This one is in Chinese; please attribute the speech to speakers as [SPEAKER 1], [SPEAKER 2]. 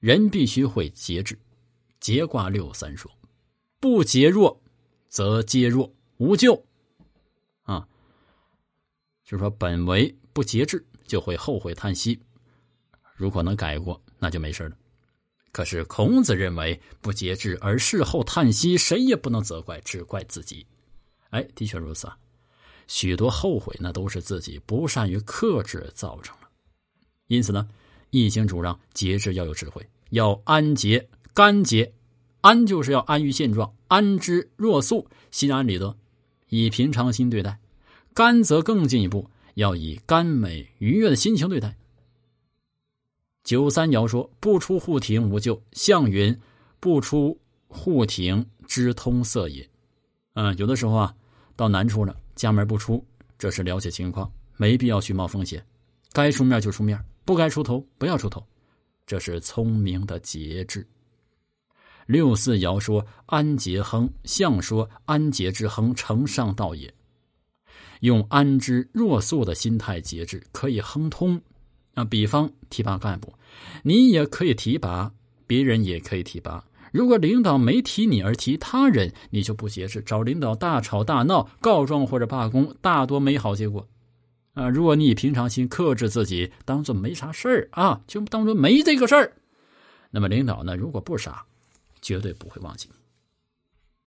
[SPEAKER 1] 人必须会节制。节卦六三说：“不节弱，则皆弱，无咎。”啊，就是说本为不节制，就会后悔叹息。如果能改过，那就没事了。可是孔子认为，不节制而事后叹息，谁也不能责怪，只怪自己。哎，的确如此啊。许多后悔那都是自己不善于克制造成的。因此呢，《易经》主张节制要有智慧，要安节、甘节。安就是要安于现状，安之若素，心安理得，以平常心对待；甘则更进一步，要以甘美愉悦的心情对待。九三爻说：“不出户庭无咎。”象云：“不出户庭，知通塞也。”嗯，有的时候啊，到难处了，家门不出，这是了解情况，没必要去冒风险，该出面就出面，不该出头不要出头，这是聪明的节制。六四爻说：“安节亨。”象说：“安节之亨，承上道也。”用安之若素的心态节制，可以亨通。啊，比方提拔干部，你也可以提拔，别人也可以提拔。如果领导没提你而提他人，你就不节制，找领导大吵大闹、告状或者罢工，大多没好结果。啊，如果你以平常心克制自己，当做没啥事儿啊，就当做没这个事儿，那么领导呢，如果不傻。绝对不会忘记。